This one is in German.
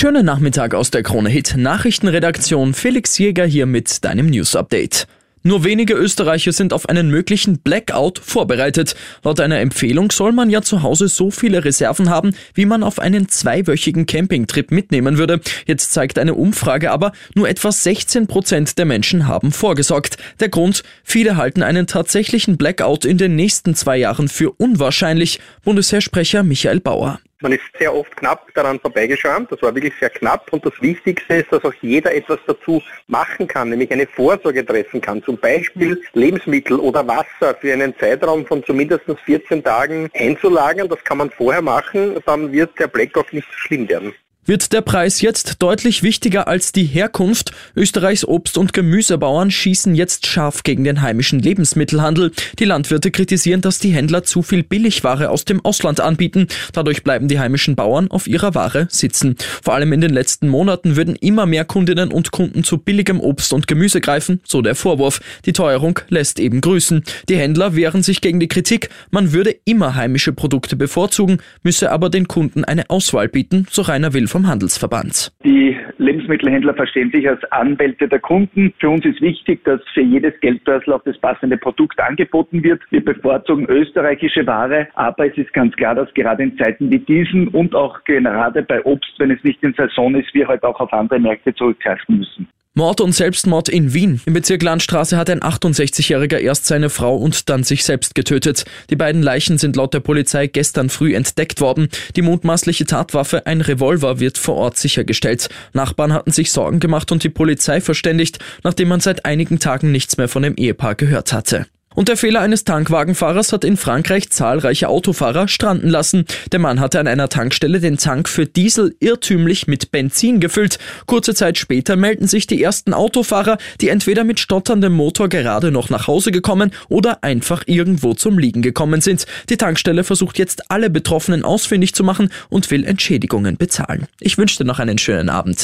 Schönen Nachmittag aus der Krone Hit Nachrichtenredaktion. Felix Jäger hier mit deinem News Update. Nur wenige Österreicher sind auf einen möglichen Blackout vorbereitet. Laut einer Empfehlung soll man ja zu Hause so viele Reserven haben, wie man auf einen zweiwöchigen Campingtrip mitnehmen würde. Jetzt zeigt eine Umfrage aber, nur etwa 16 Prozent der Menschen haben vorgesorgt. Der Grund, viele halten einen tatsächlichen Blackout in den nächsten zwei Jahren für unwahrscheinlich. Bundesheersprecher Michael Bauer. Man ist sehr oft knapp daran vorbeigeschrammt. Das war wirklich sehr knapp. Und das Wichtigste ist, dass auch jeder etwas dazu machen kann, nämlich eine Vorsorge treffen kann. Zum Beispiel Lebensmittel oder Wasser für einen Zeitraum von zumindest 14 Tagen einzulagern. Das kann man vorher machen. Dann wird der Blackout nicht so schlimm werden. Wird der Preis jetzt deutlich wichtiger als die Herkunft? Österreichs Obst- und Gemüsebauern schießen jetzt scharf gegen den heimischen Lebensmittelhandel. Die Landwirte kritisieren, dass die Händler zu viel Billigware aus dem Ausland anbieten. Dadurch bleiben die heimischen Bauern auf ihrer Ware sitzen. Vor allem in den letzten Monaten würden immer mehr Kundinnen und Kunden zu billigem Obst und Gemüse greifen, so der Vorwurf. Die Teuerung lässt eben grüßen. Die Händler wehren sich gegen die Kritik, man würde immer heimische Produkte bevorzugen, müsse aber den Kunden eine Auswahl bieten, so Rainer Will vom Handelsverband. Die Lebensmittelhändler verstehen sich als Anwälte der Kunden. Für uns ist wichtig, dass für jedes Geldbörsel auch das passende Produkt angeboten wird. Wir bevorzugen österreichische Ware, aber es ist ganz klar, dass gerade in Zeiten wie diesen und auch gerade bei Obst, wenn es nicht in Saison ist, wir heute halt auch auf andere Märkte zurückgreifen müssen. Mord und Selbstmord in Wien. Im Bezirk Landstraße hat ein 68-Jähriger erst seine Frau und dann sich selbst getötet. Die beiden Leichen sind laut der Polizei gestern früh entdeckt worden. Die mutmaßliche Tatwaffe, ein Revolver, wird vor Ort sichergestellt. Nachbarn hatten sich Sorgen gemacht und die Polizei verständigt, nachdem man seit einigen Tagen nichts mehr von dem Ehepaar gehört hatte. Und der Fehler eines Tankwagenfahrers hat in Frankreich zahlreiche Autofahrer stranden lassen. Der Mann hatte an einer Tankstelle den Tank für Diesel irrtümlich mit Benzin gefüllt. Kurze Zeit später melden sich die ersten Autofahrer, die entweder mit stotterndem Motor gerade noch nach Hause gekommen oder einfach irgendwo zum Liegen gekommen sind. Die Tankstelle versucht jetzt alle Betroffenen ausfindig zu machen und will Entschädigungen bezahlen. Ich wünsche dir noch einen schönen Abend.